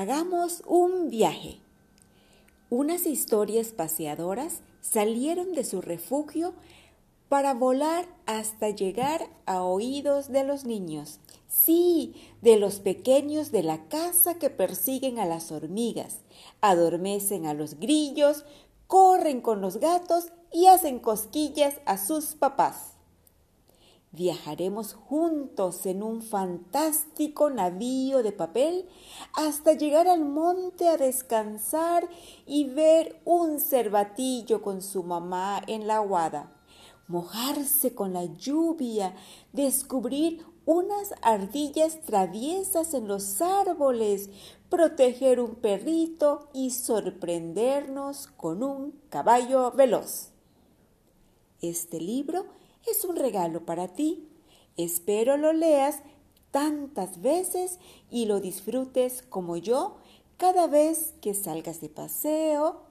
Hagamos un viaje. Unas historias paseadoras salieron de su refugio para volar hasta llegar a oídos de los niños. Sí, de los pequeños de la casa que persiguen a las hormigas, adormecen a los grillos, corren con los gatos y hacen cosquillas a sus papás. Viajaremos juntos en un fantástico navío de papel hasta llegar al monte a descansar y ver un cervatillo con su mamá en la aguada, mojarse con la lluvia, descubrir unas ardillas traviesas en los árboles, proteger un perrito y sorprendernos con un caballo veloz. Este libro es un regalo para ti. Espero lo leas tantas veces y lo disfrutes como yo cada vez que salgas de paseo,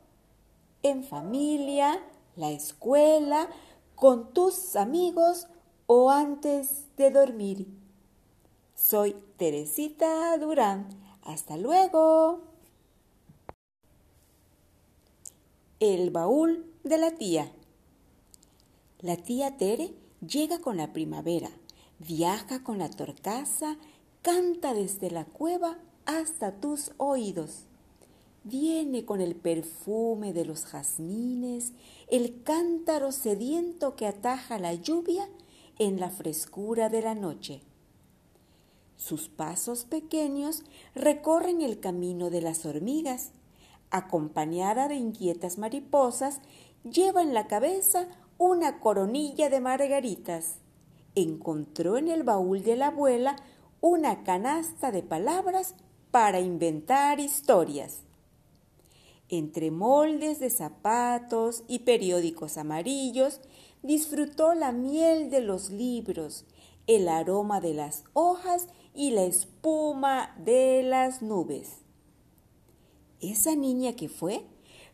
en familia, la escuela, con tus amigos o antes de dormir. Soy Teresita Durán. Hasta luego. El baúl de la tía. La tía Tere llega con la primavera, viaja con la torcaza, canta desde la cueva hasta tus oídos. Viene con el perfume de los jazmines, el cántaro sediento que ataja la lluvia en la frescura de la noche. Sus pasos pequeños recorren el camino de las hormigas. Acompañada de inquietas mariposas, lleva en la cabeza una coronilla de margaritas. Encontró en el baúl de la abuela una canasta de palabras para inventar historias. Entre moldes de zapatos y periódicos amarillos, disfrutó la miel de los libros, el aroma de las hojas y la espuma de las nubes. Esa niña que fue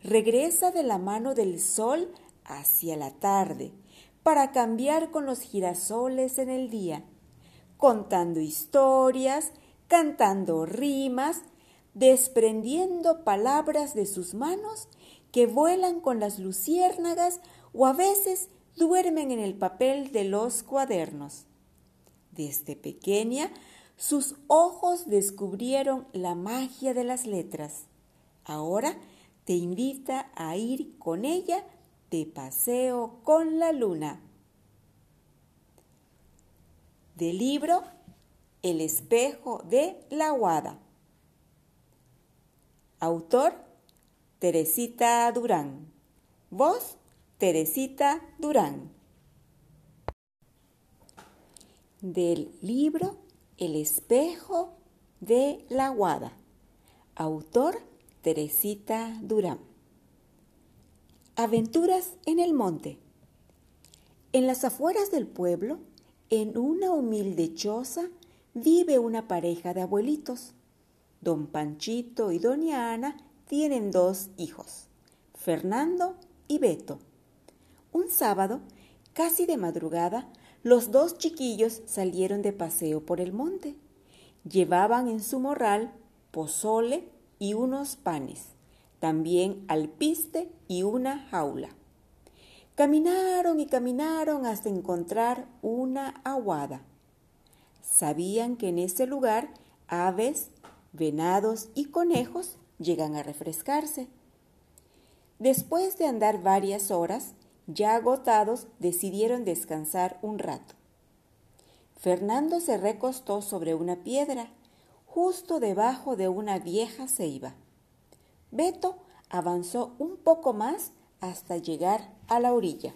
regresa de la mano del sol hacia la tarde para cambiar con los girasoles en el día, contando historias, cantando rimas, desprendiendo palabras de sus manos que vuelan con las luciérnagas o a veces duermen en el papel de los cuadernos. Desde pequeña, sus ojos descubrieron la magia de las letras. Ahora te invita a ir con ella de paseo con la luna. Del libro El espejo de la Guada. Autor Teresita Durán. Voz Teresita Durán. Del libro El espejo de la Guada. Autor Teresita Durán. Aventuras en el monte. En las afueras del pueblo, en una humilde choza, vive una pareja de abuelitos. Don Panchito y Doña Ana tienen dos hijos, Fernando y Beto. Un sábado, casi de madrugada, los dos chiquillos salieron de paseo por el monte. Llevaban en su morral pozole y unos panes también alpiste y una jaula. Caminaron y caminaron hasta encontrar una aguada. Sabían que en ese lugar aves, venados y conejos llegan a refrescarse. Después de andar varias horas, ya agotados, decidieron descansar un rato. Fernando se recostó sobre una piedra, justo debajo de una vieja ceiba. Beto avanzó un poco más hasta llegar a la orilla.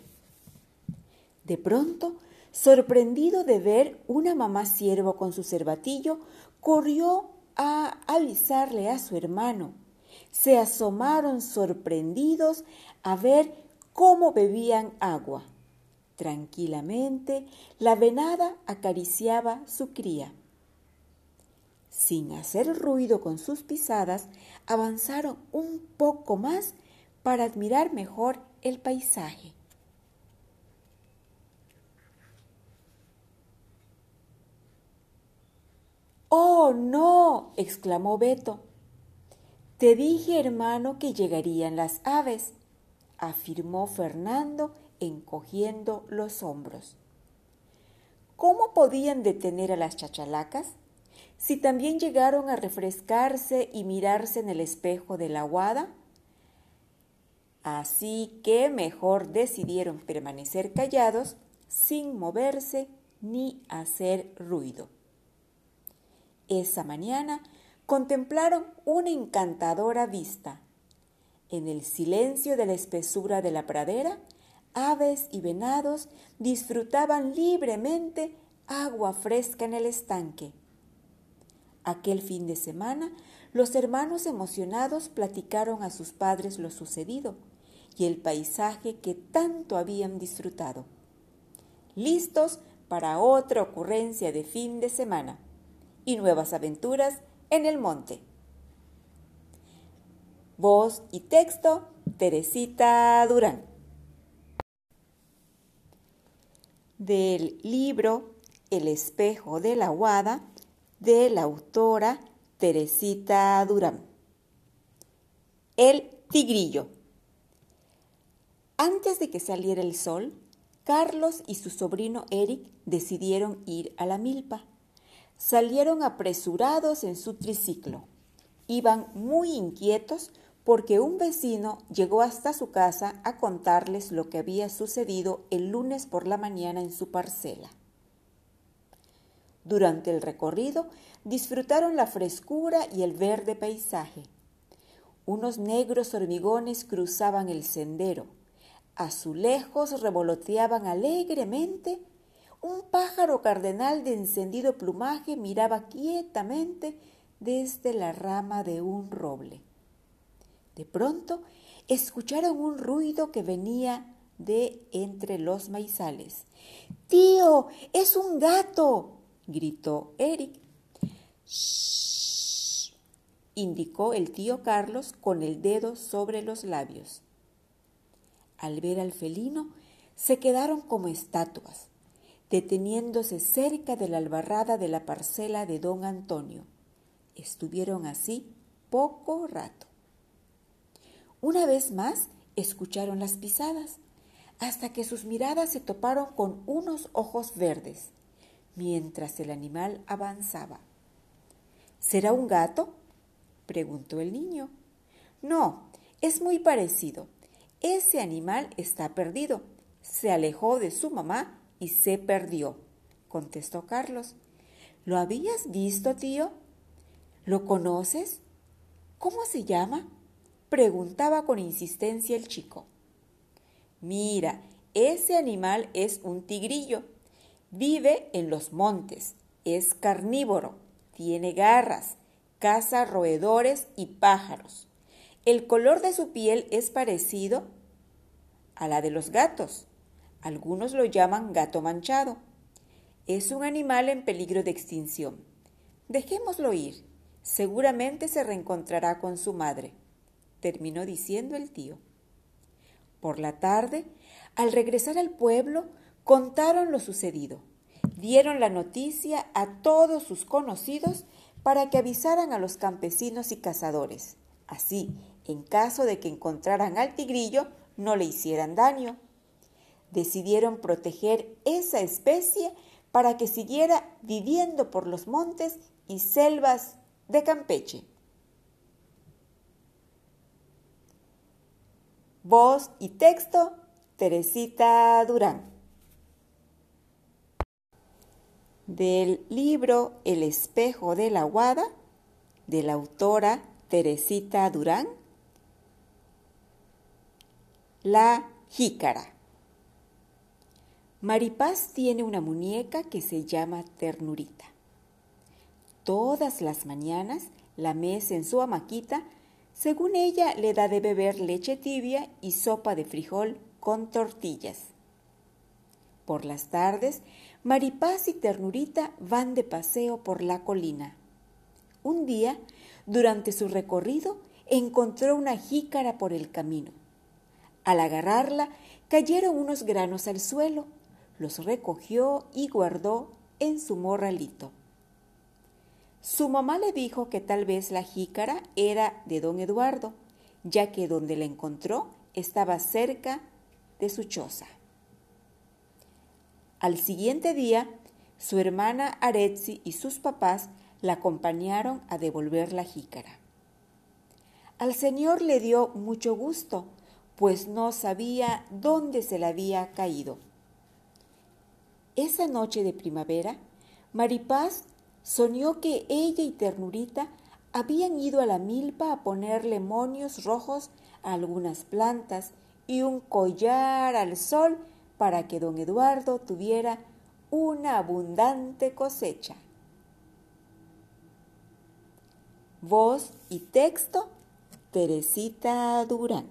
De pronto, sorprendido de ver una mamá ciervo con su cervatillo, corrió a avisarle a su hermano. Se asomaron sorprendidos a ver cómo bebían agua. Tranquilamente, la venada acariciaba su cría. Sin hacer ruido con sus pisadas, avanzaron un poco más para admirar mejor el paisaje. ¡Oh, no! exclamó Beto. Te dije, hermano, que llegarían las aves, afirmó Fernando encogiendo los hombros. ¿Cómo podían detener a las chachalacas? Si también llegaron a refrescarse y mirarse en el espejo de la aguada. Así que mejor decidieron permanecer callados sin moverse ni hacer ruido. Esa mañana contemplaron una encantadora vista. En el silencio de la espesura de la pradera, aves y venados disfrutaban libremente agua fresca en el estanque. Aquel fin de semana, los hermanos emocionados platicaron a sus padres lo sucedido y el paisaje que tanto habían disfrutado. Listos para otra ocurrencia de fin de semana y nuevas aventuras en el monte. Voz y texto, Teresita Durán. Del libro El espejo de la Guada de la autora Teresita Durán. El tigrillo. Antes de que saliera el sol, Carlos y su sobrino Eric decidieron ir a la milpa. Salieron apresurados en su triciclo. Iban muy inquietos porque un vecino llegó hasta su casa a contarles lo que había sucedido el lunes por la mañana en su parcela. Durante el recorrido disfrutaron la frescura y el verde paisaje. Unos negros hormigones cruzaban el sendero Azulejos revoloteaban alegremente. Un pájaro cardenal de encendido plumaje miraba quietamente desde la rama de un roble. De pronto escucharon un ruido que venía de entre los maizales. Tío, es un gato, gritó Eric. Shh, indicó el tío Carlos con el dedo sobre los labios. Al ver al felino, se quedaron como estatuas, deteniéndose cerca de la albarrada de la parcela de don Antonio. Estuvieron así poco rato. Una vez más escucharon las pisadas, hasta que sus miradas se toparon con unos ojos verdes, mientras el animal avanzaba. ¿Será un gato? preguntó el niño. No, es muy parecido. Ese animal está perdido. Se alejó de su mamá y se perdió, contestó Carlos. ¿Lo habías visto, tío? ¿Lo conoces? ¿Cómo se llama? preguntaba con insistencia el chico. Mira, ese animal es un tigrillo. Vive en los montes, es carnívoro, tiene garras, caza roedores y pájaros. El color de su piel es parecido a la de los gatos. Algunos lo llaman gato manchado. Es un animal en peligro de extinción. Dejémoslo ir. Seguramente se reencontrará con su madre, terminó diciendo el tío. Por la tarde, al regresar al pueblo, contaron lo sucedido. Dieron la noticia a todos sus conocidos para que avisaran a los campesinos y cazadores. Así, en caso de que encontraran al tigrillo, no le hicieran daño. Decidieron proteger esa especie para que siguiera viviendo por los montes y selvas de Campeche. Voz y texto, Teresita Durán. Del libro El espejo de la Guada, de la autora Teresita Durán, la jícara. Maripaz tiene una muñeca que se llama Ternurita. Todas las mañanas la mece en su amaquita, según ella le da de beber leche tibia y sopa de frijol con tortillas. Por las tardes, Maripaz y Ternurita van de paseo por la colina. Un día, durante su recorrido, encontró una jícara por el camino. Al agarrarla, cayeron unos granos al suelo, los recogió y guardó en su morralito. Su mamá le dijo que tal vez la jícara era de don Eduardo, ya que donde la encontró estaba cerca de su choza. Al siguiente día, su hermana Aretsi y sus papás la acompañaron a devolver la jícara. Al señor le dio mucho gusto, pues no sabía dónde se le había caído. Esa noche de primavera, Maripaz soñó que ella y Ternurita habían ido a la milpa a ponerle monios rojos a algunas plantas y un collar al sol para que don Eduardo tuviera una abundante cosecha. Voz y texto, Teresita Durán.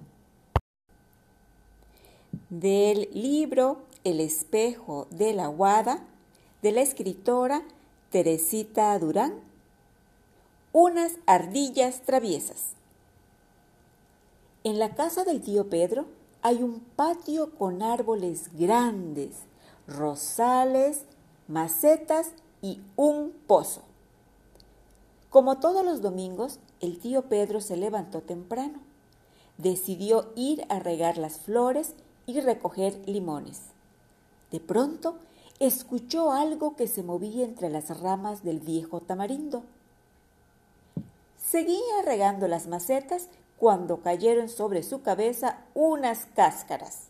Del libro El espejo de la guada, de la escritora Teresita Durán, unas ardillas traviesas. En la casa del tío Pedro hay un patio con árboles grandes, rosales, macetas y un pozo. Como todos los domingos, el tío Pedro se levantó temprano. Decidió ir a regar las flores y recoger limones. De pronto, escuchó algo que se movía entre las ramas del viejo tamarindo. Seguía regando las macetas cuando cayeron sobre su cabeza unas cáscaras.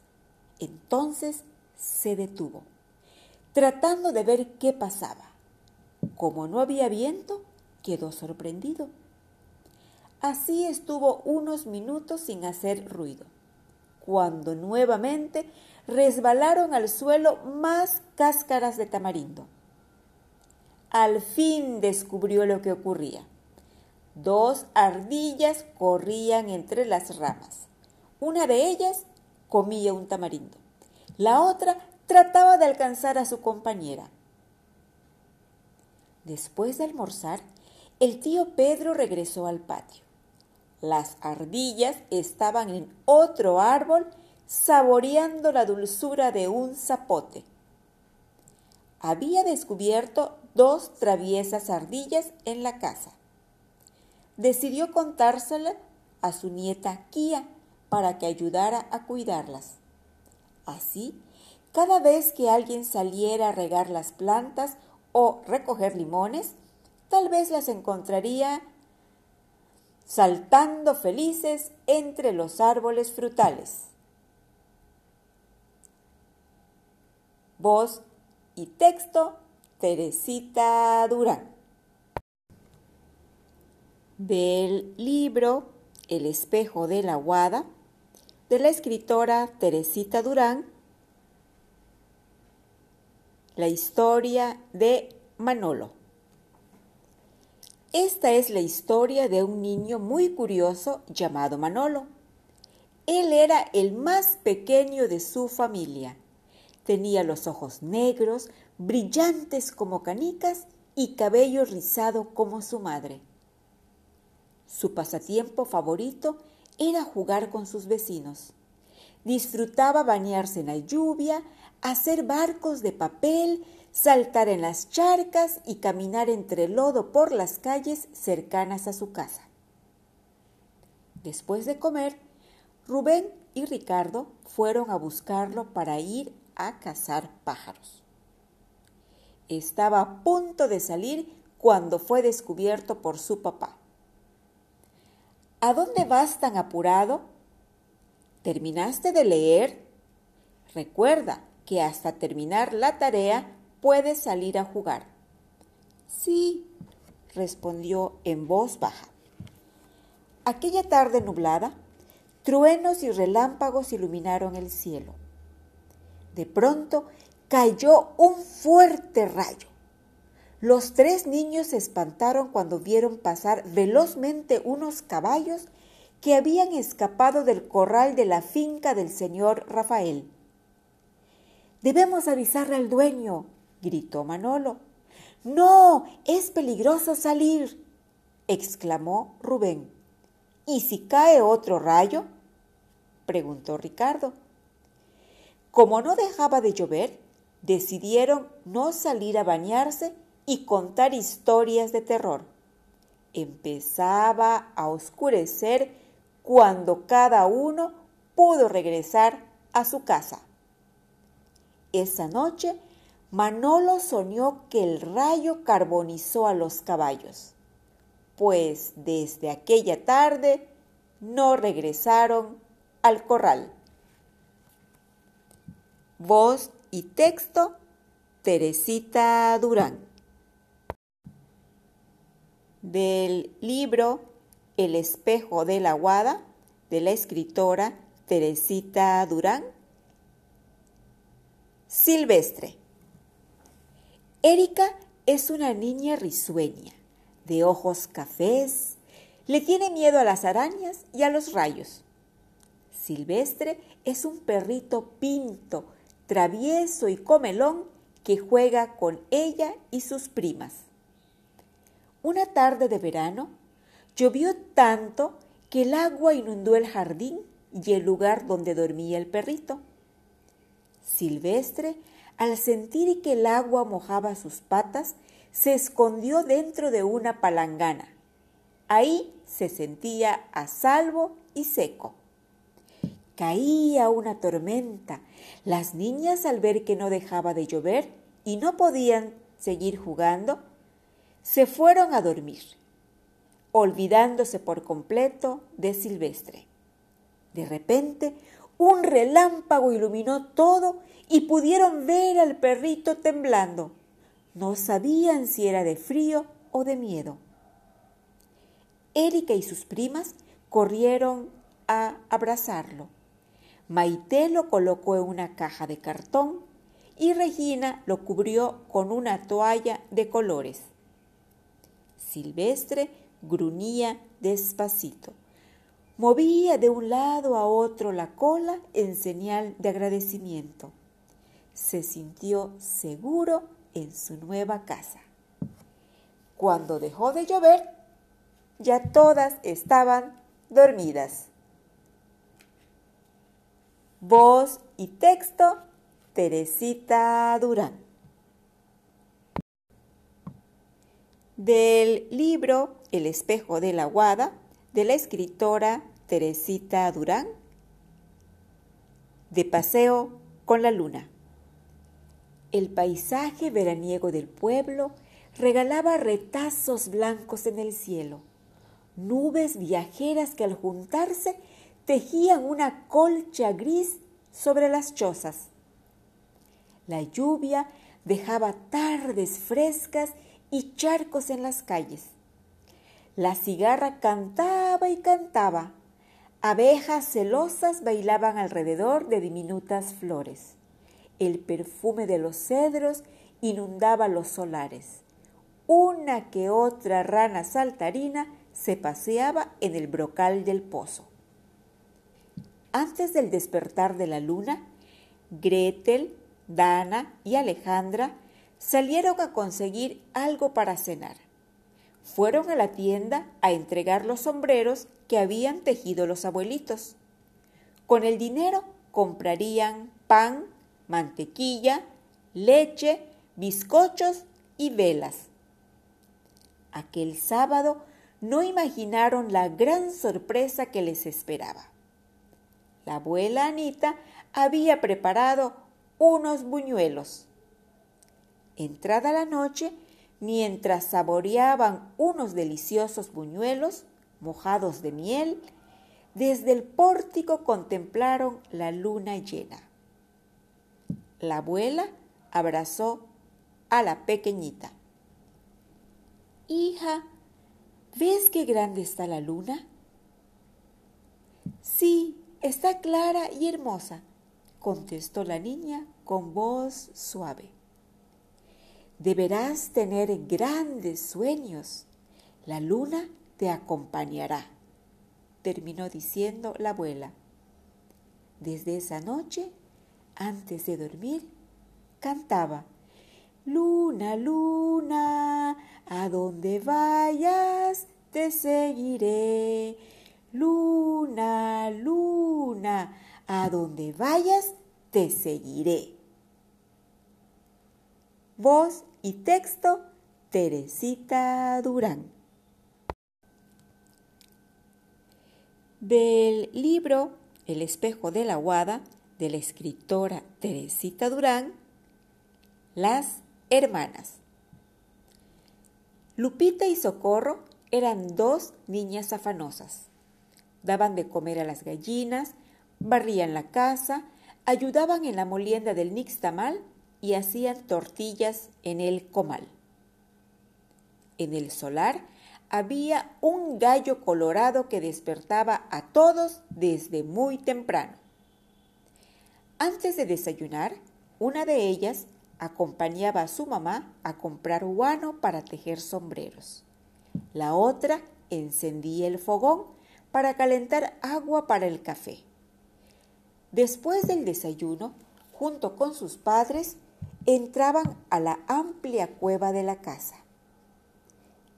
Entonces se detuvo, tratando de ver qué pasaba. Como no había viento, quedó sorprendido. Así estuvo unos minutos sin hacer ruido, cuando nuevamente resbalaron al suelo más cáscaras de tamarindo. Al fin descubrió lo que ocurría. Dos ardillas corrían entre las ramas. Una de ellas comía un tamarindo. La otra trataba de alcanzar a su compañera. Después de almorzar, el tío Pedro regresó al patio. Las ardillas estaban en otro árbol saboreando la dulzura de un zapote. Había descubierto dos traviesas ardillas en la casa decidió contársela a su nieta Kia para que ayudara a cuidarlas. Así, cada vez que alguien saliera a regar las plantas o recoger limones, tal vez las encontraría saltando felices entre los árboles frutales. Voz y texto, Teresita Durán del libro El espejo de la guada de la escritora Teresita Durán, la historia de Manolo. Esta es la historia de un niño muy curioso llamado Manolo. Él era el más pequeño de su familia. Tenía los ojos negros, brillantes como canicas y cabello rizado como su madre. Su pasatiempo favorito era jugar con sus vecinos. Disfrutaba bañarse en la lluvia, hacer barcos de papel, saltar en las charcas y caminar entre lodo por las calles cercanas a su casa. Después de comer, Rubén y Ricardo fueron a buscarlo para ir a cazar pájaros. Estaba a punto de salir cuando fue descubierto por su papá. ¿A dónde vas tan apurado? ¿Terminaste de leer? Recuerda que hasta terminar la tarea puedes salir a jugar. Sí, respondió en voz baja. Aquella tarde nublada, truenos y relámpagos iluminaron el cielo. De pronto cayó un fuerte rayo. Los tres niños se espantaron cuando vieron pasar velozmente unos caballos que habían escapado del corral de la finca del señor Rafael. Debemos avisarle al dueño, gritó Manolo. No, es peligroso salir, exclamó Rubén. ¿Y si cae otro rayo? preguntó Ricardo. Como no dejaba de llover, decidieron no salir a bañarse y contar historias de terror. Empezaba a oscurecer cuando cada uno pudo regresar a su casa. Esa noche, Manolo soñó que el rayo carbonizó a los caballos, pues desde aquella tarde no regresaron al corral. Voz y texto, Teresita Durán. Del libro El espejo de la guada, de la escritora Teresita Durán. Silvestre. Erika es una niña risueña, de ojos cafés, le tiene miedo a las arañas y a los rayos. Silvestre es un perrito pinto, travieso y comelón que juega con ella y sus primas. Una tarde de verano llovió tanto que el agua inundó el jardín y el lugar donde dormía el perrito. Silvestre, al sentir que el agua mojaba sus patas, se escondió dentro de una palangana. Ahí se sentía a salvo y seco. Caía una tormenta. Las niñas, al ver que no dejaba de llover y no podían seguir jugando, se fueron a dormir, olvidándose por completo de Silvestre. De repente, un relámpago iluminó todo y pudieron ver al perrito temblando. No sabían si era de frío o de miedo. Erika y sus primas corrieron a abrazarlo. Maite lo colocó en una caja de cartón y Regina lo cubrió con una toalla de colores. Silvestre gruñía despacito. Movía de un lado a otro la cola en señal de agradecimiento. Se sintió seguro en su nueva casa. Cuando dejó de llover, ya todas estaban dormidas. Voz y texto, Teresita Durán. Del libro El espejo de la guada, de la escritora Teresita Durán, de paseo con la luna. El paisaje veraniego del pueblo regalaba retazos blancos en el cielo, nubes viajeras que al juntarse tejían una colcha gris sobre las chozas. La lluvia dejaba tardes frescas y charcos en las calles. La cigarra cantaba y cantaba. Abejas celosas bailaban alrededor de diminutas flores. El perfume de los cedros inundaba los solares. Una que otra rana saltarina se paseaba en el brocal del pozo. Antes del despertar de la luna, Gretel, Dana y Alejandra salieron a conseguir algo para cenar. Fueron a la tienda a entregar los sombreros que habían tejido los abuelitos. Con el dinero comprarían pan, mantequilla, leche, bizcochos y velas. Aquel sábado no imaginaron la gran sorpresa que les esperaba. La abuela Anita había preparado unos buñuelos. Entrada la noche, mientras saboreaban unos deliciosos buñuelos mojados de miel, desde el pórtico contemplaron la luna llena. La abuela abrazó a la pequeñita. Hija, ¿ves qué grande está la luna? Sí, Está clara y hermosa, contestó la niña con voz suave. Deberás tener grandes sueños. La luna te acompañará, terminó diciendo la abuela. Desde esa noche, antes de dormir, cantaba, Luna, luna, a donde vayas, te seguiré. Luna, luna, a donde vayas te seguiré. Voz y texto, Teresita Durán. Del libro El espejo de la guada de la escritora Teresita Durán, Las hermanas. Lupita y Socorro eran dos niñas afanosas. Daban de comer a las gallinas, barrían la casa, ayudaban en la molienda del nixtamal y hacían tortillas en el comal. En el solar había un gallo colorado que despertaba a todos desde muy temprano. Antes de desayunar, una de ellas acompañaba a su mamá a comprar guano para tejer sombreros. La otra encendía el fogón para calentar agua para el café. Después del desayuno, junto con sus padres, entraban a la amplia cueva de la casa.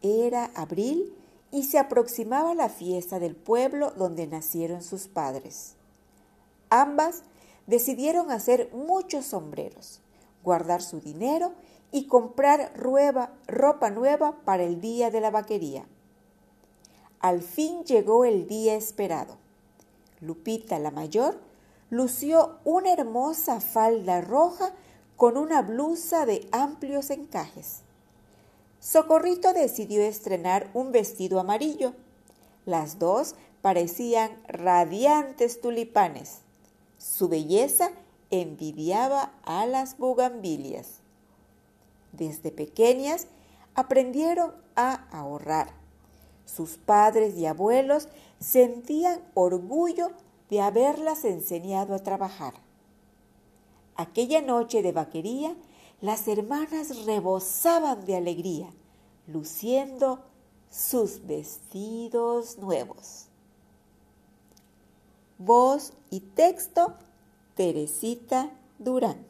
Era abril y se aproximaba la fiesta del pueblo donde nacieron sus padres. Ambas decidieron hacer muchos sombreros, guardar su dinero y comprar ropa nueva para el día de la vaquería. Al fin llegó el día esperado. Lupita, la mayor, lució una hermosa falda roja con una blusa de amplios encajes. Socorrito decidió estrenar un vestido amarillo. Las dos parecían radiantes tulipanes. Su belleza envidiaba a las bugambilias. Desde pequeñas aprendieron a ahorrar. Sus padres y abuelos sentían orgullo de haberlas enseñado a trabajar. Aquella noche de vaquería, las hermanas rebosaban de alegría, luciendo sus vestidos nuevos. Voz y texto, Teresita Durán.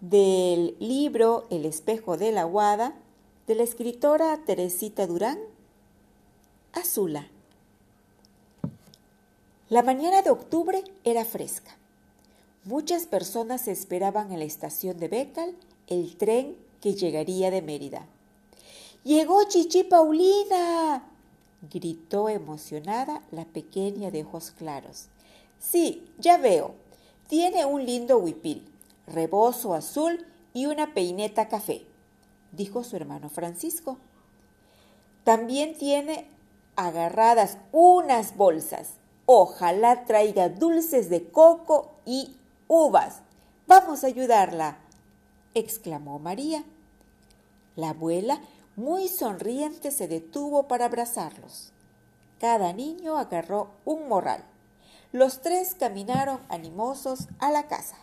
Del libro El espejo de la Guada, de la escritora Teresita Durán, Azula. La mañana de octubre era fresca. Muchas personas esperaban en la estación de Becal el tren que llegaría de Mérida. ¡Llegó Chichi Paulina! gritó emocionada la pequeña de ojos claros. Sí, ya veo. Tiene un lindo huipil, rebozo azul y una peineta café, dijo su hermano Francisco. También tiene agarradas unas bolsas. Ojalá traiga dulces de coco y uvas. Vamos a ayudarla, exclamó María. La abuela, muy sonriente, se detuvo para abrazarlos. Cada niño agarró un morral. Los tres caminaron animosos a la casa.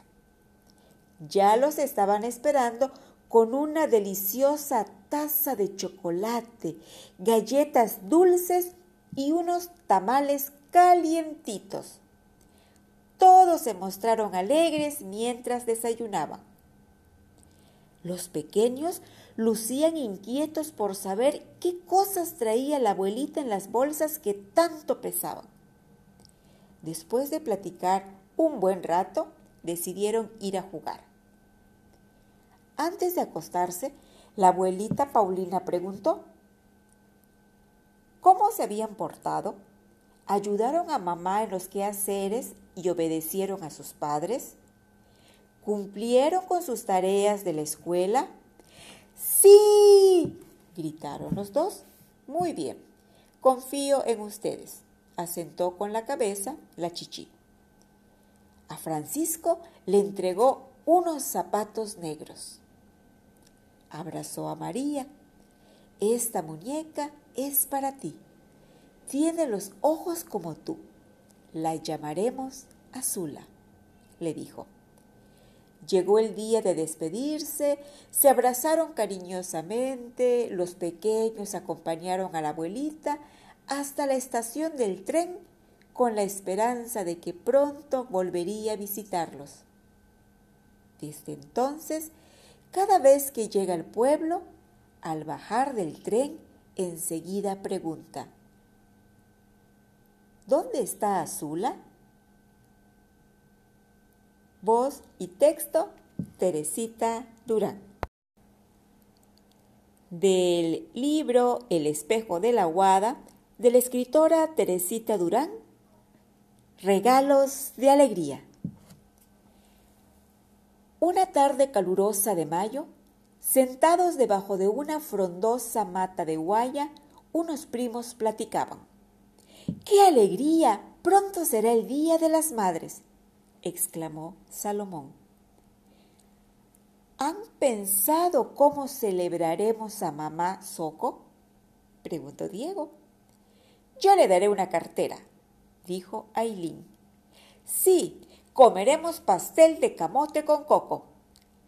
Ya los estaban esperando con una deliciosa taza de chocolate, galletas dulces y unos tamales calientitos. Todos se mostraron alegres mientras desayunaban. Los pequeños lucían inquietos por saber qué cosas traía la abuelita en las bolsas que tanto pesaban. Después de platicar un buen rato, decidieron ir a jugar. Antes de acostarse, la abuelita Paulina preguntó, ¿cómo se habían portado? ¿Ayudaron a mamá en los quehaceres y obedecieron a sus padres? ¿Cumplieron con sus tareas de la escuela? Sí, gritaron los dos. Muy bien, confío en ustedes, asentó con la cabeza la chichi. A Francisco le entregó unos zapatos negros. Abrazó a María. Esta muñeca es para ti tiene los ojos como tú. La llamaremos Azula, le dijo. Llegó el día de despedirse, se abrazaron cariñosamente, los pequeños acompañaron a la abuelita hasta la estación del tren con la esperanza de que pronto volvería a visitarlos. Desde entonces, cada vez que llega al pueblo, al bajar del tren, enseguida pregunta, ¿Dónde está Azula? Voz y texto, Teresita Durán. del libro El espejo de la Guada de la escritora Teresita Durán, Regalos de Alegría. Una tarde calurosa de mayo, sentados debajo de una frondosa mata de guaya, unos primos platicaban. ¡Qué alegría! Pronto será el Día de las Madres, exclamó Salomón. ¿Han pensado cómo celebraremos a mamá Soco? preguntó Diego. Yo le daré una cartera, dijo Ailín. Sí, comeremos pastel de camote con coco,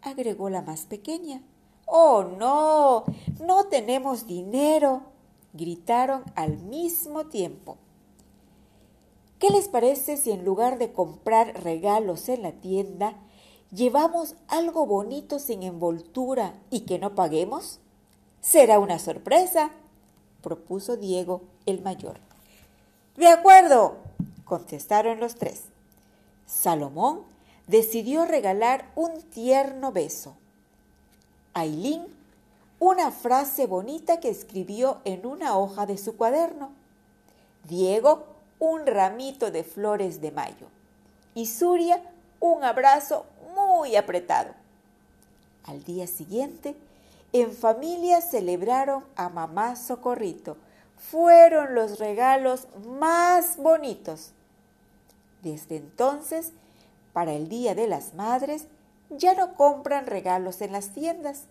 agregó la más pequeña. Oh, no, no tenemos dinero, gritaron al mismo tiempo. ¿Qué les parece si en lugar de comprar regalos en la tienda, llevamos algo bonito sin envoltura y que no paguemos? Será una sorpresa, propuso Diego el mayor. De acuerdo, contestaron los tres. Salomón decidió regalar un tierno beso. Ailín, una frase bonita que escribió en una hoja de su cuaderno. Diego, un ramito de flores de mayo. Y Suria, un abrazo muy apretado. Al día siguiente, en familia celebraron a mamá Socorrito. Fueron los regalos más bonitos. Desde entonces, para el Día de las Madres, ya no compran regalos en las tiendas,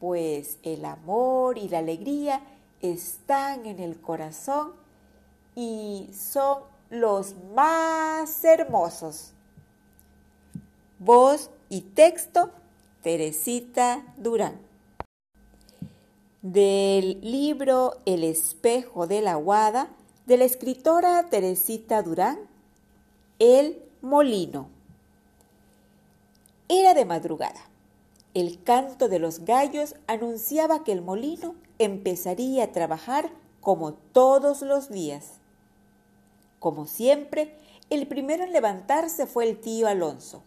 pues el amor y la alegría están en el corazón y son los más hermosos. Voz y texto, Teresita Durán. Del libro El espejo de la Guada, de la escritora Teresita Durán, El Molino. Era de madrugada. El canto de los gallos anunciaba que el molino empezaría a trabajar como todos los días. Como siempre, el primero en levantarse fue el tío Alonso.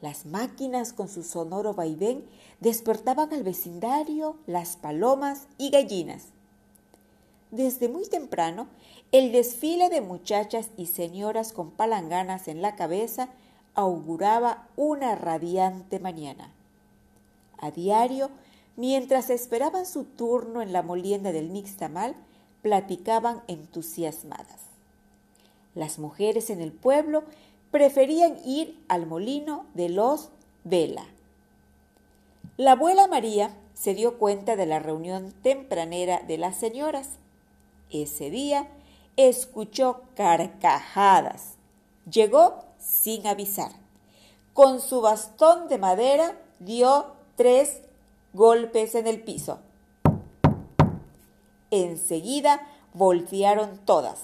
Las máquinas con su sonoro vaivén despertaban al vecindario, las palomas y gallinas. Desde muy temprano, el desfile de muchachas y señoras con palanganas en la cabeza auguraba una radiante mañana. A diario, mientras esperaban su turno en la molienda del Nixtamal, platicaban entusiasmadas. Las mujeres en el pueblo preferían ir al molino de los Vela. La abuela María se dio cuenta de la reunión tempranera de las señoras. Ese día escuchó carcajadas. Llegó sin avisar. Con su bastón de madera dio tres golpes en el piso. Enseguida voltearon todas,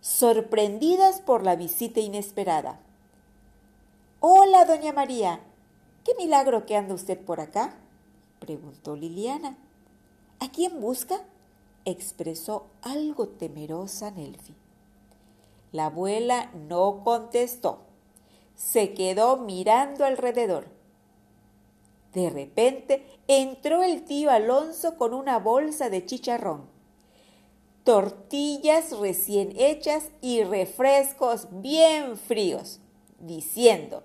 sorprendidas por la visita inesperada. Hola, doña María. ¿Qué milagro que anda usted por acá? preguntó Liliana. ¿A quién busca? expresó algo temerosa Nelfi. La abuela no contestó. Se quedó mirando alrededor. De repente entró el tío Alonso con una bolsa de chicharrón, tortillas recién hechas y refrescos bien fríos diciendo,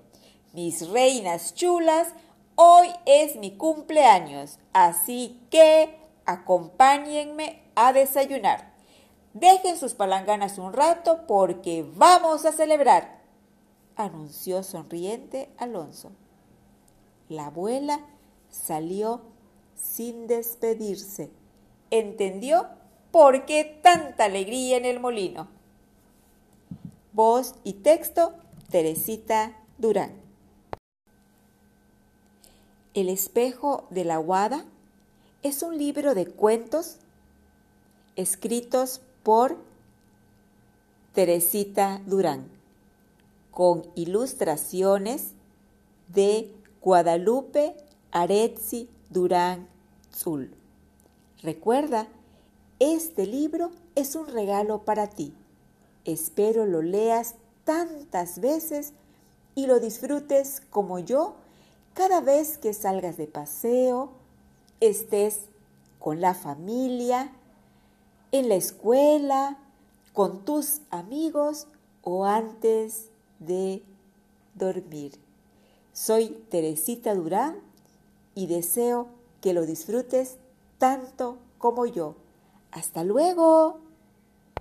mis reinas chulas, hoy es mi cumpleaños, así que acompáñenme a desayunar. Dejen sus palanganas un rato porque vamos a celebrar, anunció sonriente Alonso. La abuela salió sin despedirse. Entendió por qué tanta alegría en el molino. Voz y texto Teresita Durán. El espejo de la Guada es un libro de cuentos escritos por Teresita Durán, con ilustraciones de Guadalupe Aretzi Durán Zul. Recuerda, este libro es un regalo para ti. Espero lo leas tantas veces y lo disfrutes como yo cada vez que salgas de paseo, estés con la familia, en la escuela, con tus amigos o antes de dormir. Soy Teresita Durán y deseo que lo disfrutes tanto como yo. Hasta luego.